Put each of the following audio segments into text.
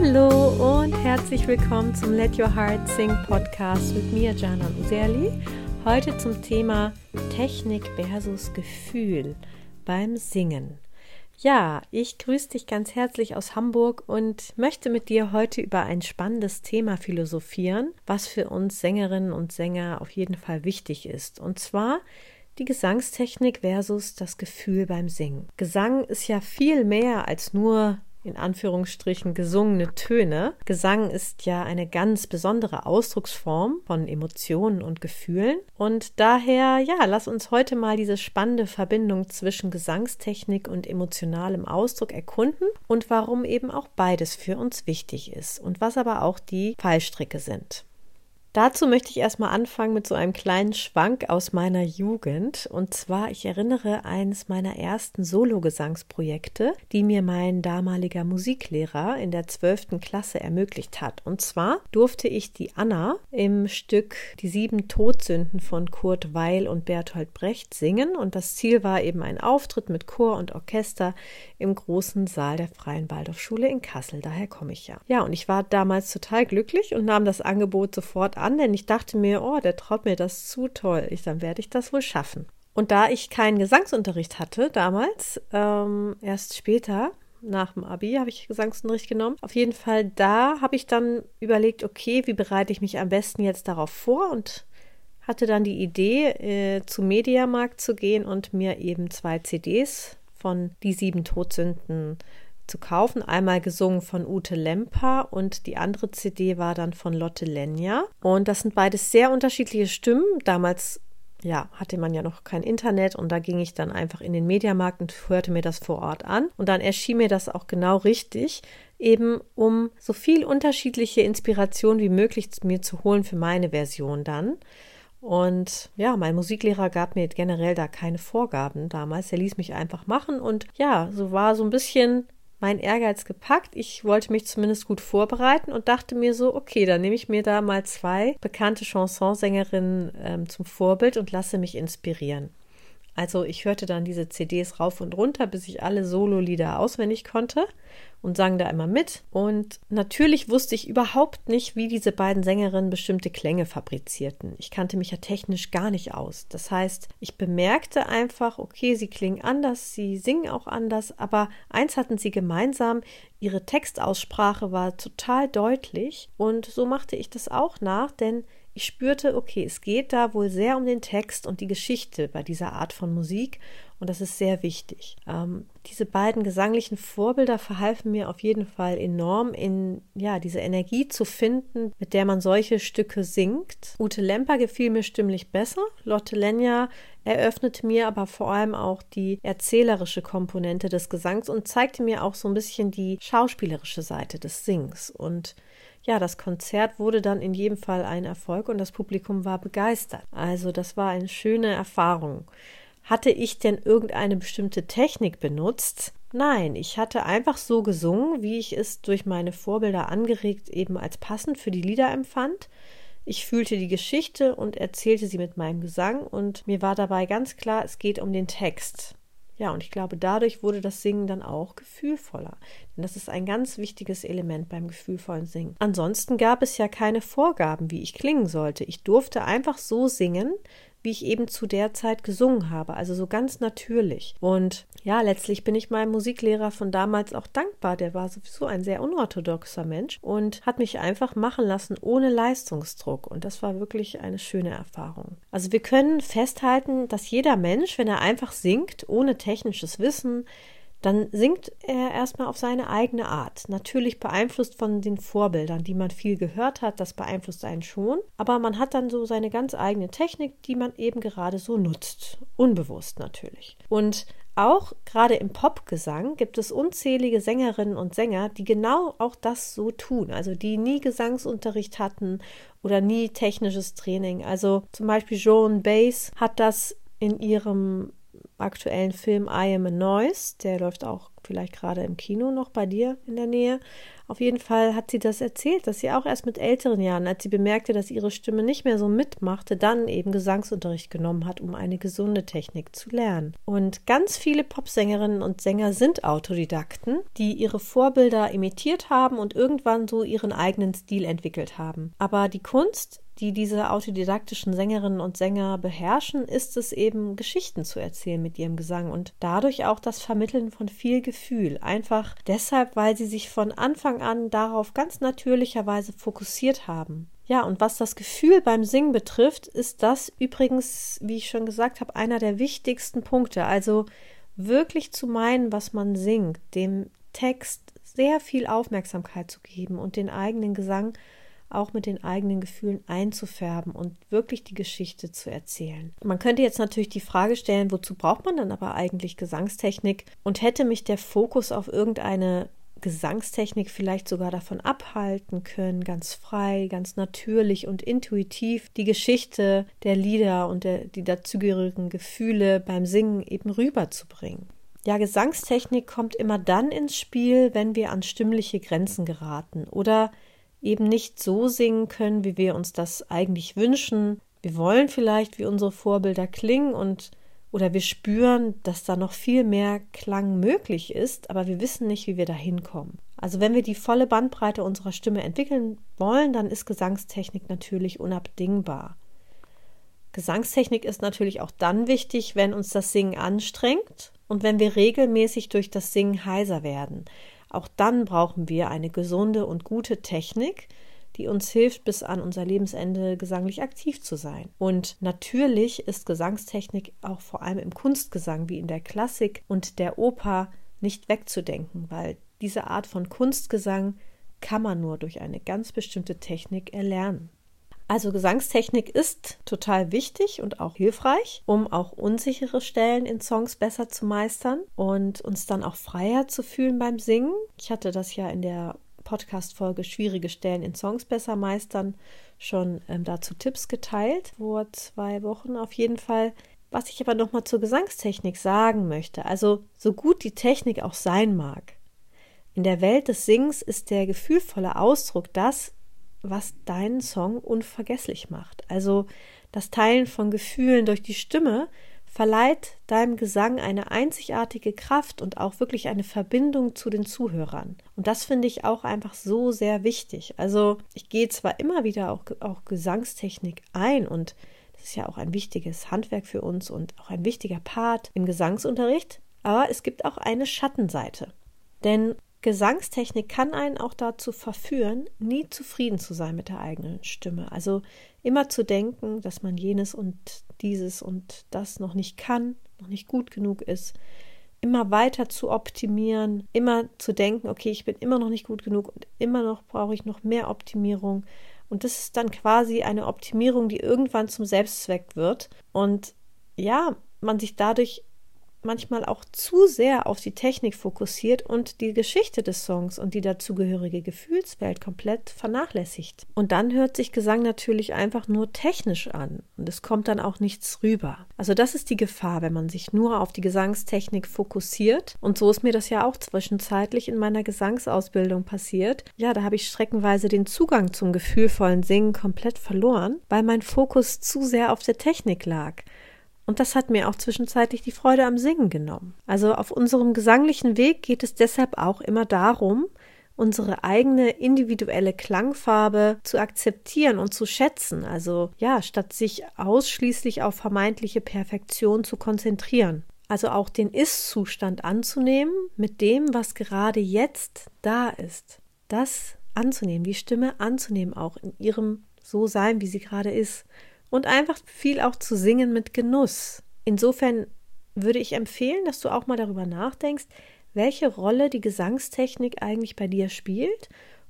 Hallo und herzlich willkommen zum Let Your Heart Sing Podcast mit mir, Jana Userli. Heute zum Thema Technik versus Gefühl beim Singen. Ja, ich grüße dich ganz herzlich aus Hamburg und möchte mit dir heute über ein spannendes Thema philosophieren, was für uns Sängerinnen und Sänger auf jeden Fall wichtig ist. Und zwar die Gesangstechnik versus das Gefühl beim Singen. Gesang ist ja viel mehr als nur in Anführungsstrichen gesungene Töne. Gesang ist ja eine ganz besondere Ausdrucksform von Emotionen und Gefühlen. Und daher, ja, lass uns heute mal diese spannende Verbindung zwischen Gesangstechnik und emotionalem Ausdruck erkunden und warum eben auch beides für uns wichtig ist und was aber auch die Fallstricke sind. Dazu möchte ich erstmal anfangen mit so einem kleinen Schwank aus meiner Jugend. Und zwar, ich erinnere eines meiner ersten Solo-Gesangsprojekte, die mir mein damaliger Musiklehrer in der 12. Klasse ermöglicht hat. Und zwar durfte ich die Anna im Stück Die sieben Todsünden von Kurt Weil und Bertolt Brecht singen. Und das Ziel war eben ein Auftritt mit Chor und Orchester im großen Saal der Freien Waldorfschule in Kassel. Daher komme ich ja. Ja, und ich war damals total glücklich und nahm das Angebot sofort an, denn ich dachte mir, oh, der traut mir das zu toll. Ich, dann werde ich das wohl schaffen. Und da ich keinen Gesangsunterricht hatte damals, ähm, erst später, nach dem Abi habe ich Gesangsunterricht genommen. Auf jeden Fall da habe ich dann überlegt, okay, wie bereite ich mich am besten jetzt darauf vor und hatte dann die Idee, äh, zum Mediamarkt zu gehen und mir eben zwei CDs von Die sieben Todsünden zu kaufen. Einmal gesungen von Ute Lemper und die andere CD war dann von Lotte Lenja. Und das sind beides sehr unterschiedliche Stimmen. Damals ja, hatte man ja noch kein Internet und da ging ich dann einfach in den Mediamarkt und hörte mir das vor Ort an. Und dann erschien mir das auch genau richtig, eben um so viel unterschiedliche Inspiration wie möglich mir zu holen für meine Version dann. Und ja, mein Musiklehrer gab mir generell da keine Vorgaben damals. Er ließ mich einfach machen und ja, so war so ein bisschen mein Ehrgeiz gepackt. Ich wollte mich zumindest gut vorbereiten und dachte mir so, okay, dann nehme ich mir da mal zwei bekannte Chansonsängerinnen ähm, zum Vorbild und lasse mich inspirieren. Also ich hörte dann diese CDs rauf und runter, bis ich alle Solo-Lieder auswendig konnte und sang da immer mit. Und natürlich wusste ich überhaupt nicht, wie diese beiden Sängerinnen bestimmte Klänge fabrizierten. Ich kannte mich ja technisch gar nicht aus. Das heißt, ich bemerkte einfach, okay, sie klingen anders, sie singen auch anders, aber eins hatten sie gemeinsam, ihre Textaussprache war total deutlich und so machte ich das auch nach, denn ich spürte, okay, es geht da wohl sehr um den Text und die Geschichte bei dieser Art von Musik und das ist sehr wichtig. Ähm, diese beiden gesanglichen Vorbilder verhalfen mir auf jeden Fall enorm in ja diese Energie zu finden, mit der man solche Stücke singt. Ute Lemper gefiel mir stimmlich besser. Lotte Lenja eröffnete mir aber vor allem auch die erzählerische Komponente des Gesangs und zeigte mir auch so ein bisschen die schauspielerische Seite des Sings und ja, das Konzert wurde dann in jedem Fall ein Erfolg und das Publikum war begeistert. Also das war eine schöne Erfahrung. Hatte ich denn irgendeine bestimmte Technik benutzt? Nein, ich hatte einfach so gesungen, wie ich es durch meine Vorbilder angeregt eben als passend für die Lieder empfand. Ich fühlte die Geschichte und erzählte sie mit meinem Gesang und mir war dabei ganz klar, es geht um den Text. Ja, und ich glaube, dadurch wurde das Singen dann auch gefühlvoller. Denn das ist ein ganz wichtiges Element beim gefühlvollen Singen. Ansonsten gab es ja keine Vorgaben, wie ich klingen sollte. Ich durfte einfach so singen, wie ich eben zu der Zeit gesungen habe, also so ganz natürlich. Und ja, letztlich bin ich meinem Musiklehrer von damals auch dankbar. Der war sowieso ein sehr unorthodoxer Mensch und hat mich einfach machen lassen ohne Leistungsdruck. Und das war wirklich eine schöne Erfahrung. Also wir können festhalten, dass jeder Mensch, wenn er einfach singt, ohne technisches Wissen, dann singt er erstmal auf seine eigene Art. Natürlich beeinflusst von den Vorbildern, die man viel gehört hat, das beeinflusst einen schon, aber man hat dann so seine ganz eigene Technik, die man eben gerade so nutzt. Unbewusst natürlich. Und auch gerade im Popgesang gibt es unzählige Sängerinnen und Sänger, die genau auch das so tun, also die nie Gesangsunterricht hatten oder nie technisches Training. Also zum Beispiel Joan Baez hat das in ihrem aktuellen Film I Am a Noise. Der läuft auch vielleicht gerade im Kino noch bei dir in der Nähe. Auf jeden Fall hat sie das erzählt, dass sie auch erst mit älteren Jahren, als sie bemerkte, dass ihre Stimme nicht mehr so mitmachte, dann eben Gesangsunterricht genommen hat, um eine gesunde Technik zu lernen. Und ganz viele Popsängerinnen und Sänger sind Autodidakten, die ihre Vorbilder imitiert haben und irgendwann so ihren eigenen Stil entwickelt haben. Aber die Kunst die diese autodidaktischen Sängerinnen und Sänger beherrschen, ist es eben, Geschichten zu erzählen mit ihrem Gesang und dadurch auch das Vermitteln von viel Gefühl. Einfach deshalb, weil sie sich von Anfang an darauf ganz natürlicherweise fokussiert haben. Ja, und was das Gefühl beim Singen betrifft, ist das übrigens, wie ich schon gesagt habe, einer der wichtigsten Punkte. Also wirklich zu meinen, was man singt, dem Text sehr viel Aufmerksamkeit zu geben und den eigenen Gesang auch mit den eigenen Gefühlen einzufärben und wirklich die Geschichte zu erzählen. Man könnte jetzt natürlich die Frage stellen, wozu braucht man dann aber eigentlich Gesangstechnik? Und hätte mich der Fokus auf irgendeine Gesangstechnik vielleicht sogar davon abhalten können, ganz frei, ganz natürlich und intuitiv die Geschichte der Lieder und der, die dazugehörigen Gefühle beim Singen eben rüberzubringen. Ja, Gesangstechnik kommt immer dann ins Spiel, wenn wir an stimmliche Grenzen geraten oder eben nicht so singen können, wie wir uns das eigentlich wünschen. Wir wollen vielleicht wie unsere Vorbilder klingen und oder wir spüren, dass da noch viel mehr Klang möglich ist, aber wir wissen nicht, wie wir da hinkommen. Also wenn wir die volle Bandbreite unserer Stimme entwickeln wollen, dann ist Gesangstechnik natürlich unabdingbar. Gesangstechnik ist natürlich auch dann wichtig, wenn uns das Singen anstrengt und wenn wir regelmäßig durch das Singen heiser werden. Auch dann brauchen wir eine gesunde und gute Technik, die uns hilft, bis an unser Lebensende gesanglich aktiv zu sein. Und natürlich ist Gesangstechnik auch vor allem im Kunstgesang wie in der Klassik und der Oper nicht wegzudenken, weil diese Art von Kunstgesang kann man nur durch eine ganz bestimmte Technik erlernen. Also Gesangstechnik ist total wichtig und auch hilfreich, um auch unsichere Stellen in Songs besser zu meistern und uns dann auch freier zu fühlen beim Singen. Ich hatte das ja in der Podcast-Folge Schwierige Stellen in Songs besser meistern schon ähm, dazu Tipps geteilt, vor zwei Wochen auf jeden Fall. Was ich aber nochmal zur Gesangstechnik sagen möchte, also so gut die Technik auch sein mag, in der Welt des Singens ist der gefühlvolle Ausdruck das, was deinen Song unvergesslich macht. Also das Teilen von Gefühlen durch die Stimme verleiht deinem Gesang eine einzigartige Kraft und auch wirklich eine Verbindung zu den Zuhörern. Und das finde ich auch einfach so sehr wichtig. Also ich gehe zwar immer wieder auch, auch Gesangstechnik ein und das ist ja auch ein wichtiges Handwerk für uns und auch ein wichtiger Part im Gesangsunterricht, aber es gibt auch eine Schattenseite. Denn Gesangstechnik kann einen auch dazu verführen, nie zufrieden zu sein mit der eigenen Stimme. Also immer zu denken, dass man jenes und dieses und das noch nicht kann, noch nicht gut genug ist. Immer weiter zu optimieren, immer zu denken, okay, ich bin immer noch nicht gut genug und immer noch brauche ich noch mehr Optimierung. Und das ist dann quasi eine Optimierung, die irgendwann zum Selbstzweck wird. Und ja, man sich dadurch manchmal auch zu sehr auf die Technik fokussiert und die Geschichte des Songs und die dazugehörige Gefühlswelt komplett vernachlässigt. Und dann hört sich Gesang natürlich einfach nur technisch an und es kommt dann auch nichts rüber. Also das ist die Gefahr, wenn man sich nur auf die Gesangstechnik fokussiert. Und so ist mir das ja auch zwischenzeitlich in meiner Gesangsausbildung passiert. Ja, da habe ich streckenweise den Zugang zum gefühlvollen Singen komplett verloren, weil mein Fokus zu sehr auf der Technik lag. Und das hat mir auch zwischenzeitlich die Freude am Singen genommen. Also auf unserem gesanglichen Weg geht es deshalb auch immer darum, unsere eigene individuelle Klangfarbe zu akzeptieren und zu schätzen. Also ja, statt sich ausschließlich auf vermeintliche Perfektion zu konzentrieren. Also auch den Ist-Zustand anzunehmen mit dem, was gerade jetzt da ist. Das anzunehmen, die Stimme anzunehmen, auch in ihrem So sein, wie sie gerade ist und einfach viel auch zu singen mit Genuss. Insofern würde ich empfehlen, dass du auch mal darüber nachdenkst, welche Rolle die Gesangstechnik eigentlich bei dir spielt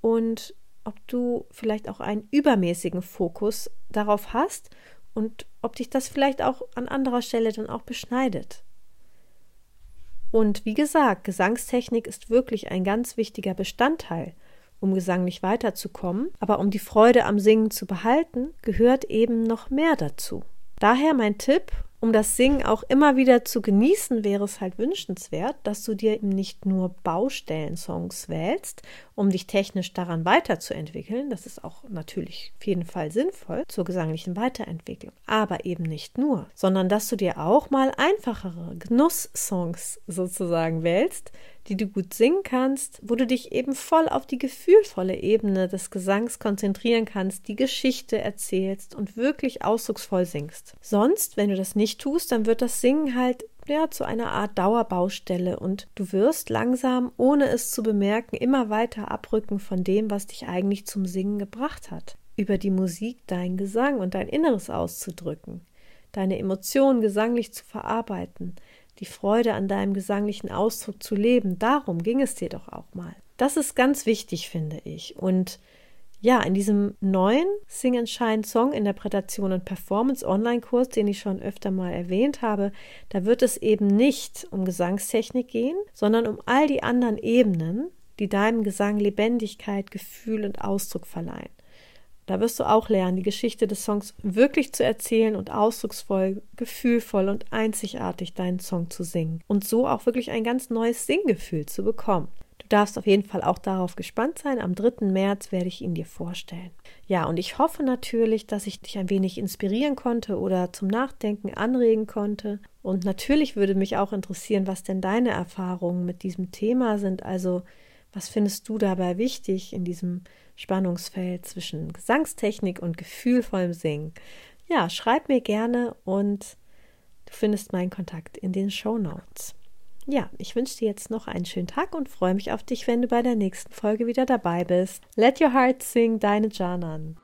und ob du vielleicht auch einen übermäßigen Fokus darauf hast und ob dich das vielleicht auch an anderer Stelle dann auch beschneidet. Und wie gesagt, Gesangstechnik ist wirklich ein ganz wichtiger Bestandteil um gesanglich weiterzukommen, aber um die Freude am Singen zu behalten, gehört eben noch mehr dazu. Daher mein Tipp, um das Singen auch immer wieder zu genießen, wäre es halt wünschenswert, dass du dir eben nicht nur Baustellen-Songs wählst, um dich technisch daran weiterzuentwickeln. Das ist auch natürlich auf jeden Fall sinnvoll zur gesanglichen Weiterentwicklung. Aber eben nicht nur, sondern dass du dir auch mal einfachere Genuss-Songs sozusagen wählst, die du gut singen kannst, wo du dich eben voll auf die gefühlvolle Ebene des Gesangs konzentrieren kannst, die Geschichte erzählst und wirklich ausdrucksvoll singst. Sonst, wenn du das nicht tust, dann wird das Singen halt ja, zu einer Art Dauerbaustelle und du wirst langsam, ohne es zu bemerken, immer weiter abrücken von dem, was dich eigentlich zum Singen gebracht hat. Über die Musik dein Gesang und dein Inneres auszudrücken, deine Emotionen gesanglich zu verarbeiten, die Freude an deinem gesanglichen Ausdruck zu leben. Darum ging es dir doch auch mal. Das ist ganz wichtig, finde ich. Und ja, in diesem neuen Sing and Shine Song Interpretation und Performance Online-Kurs, den ich schon öfter mal erwähnt habe, da wird es eben nicht um Gesangstechnik gehen, sondern um all die anderen Ebenen, die deinem Gesang Lebendigkeit, Gefühl und Ausdruck verleihen. Da wirst du auch lernen, die Geschichte des Songs wirklich zu erzählen und ausdrucksvoll, gefühlvoll und einzigartig deinen Song zu singen und so auch wirklich ein ganz neues Singgefühl zu bekommen. Du darfst auf jeden Fall auch darauf gespannt sein. Am 3. März werde ich ihn dir vorstellen. Ja, und ich hoffe natürlich, dass ich dich ein wenig inspirieren konnte oder zum Nachdenken anregen konnte. Und natürlich würde mich auch interessieren, was denn deine Erfahrungen mit diesem Thema sind. Also, was findest du dabei wichtig in diesem Spannungsfeld zwischen Gesangstechnik und gefühlvollem Singen. Ja, schreib mir gerne und du findest meinen Kontakt in den Show Notes. Ja, ich wünsche dir jetzt noch einen schönen Tag und freue mich auf dich, wenn du bei der nächsten Folge wieder dabei bist. Let your heart sing, deine Janan.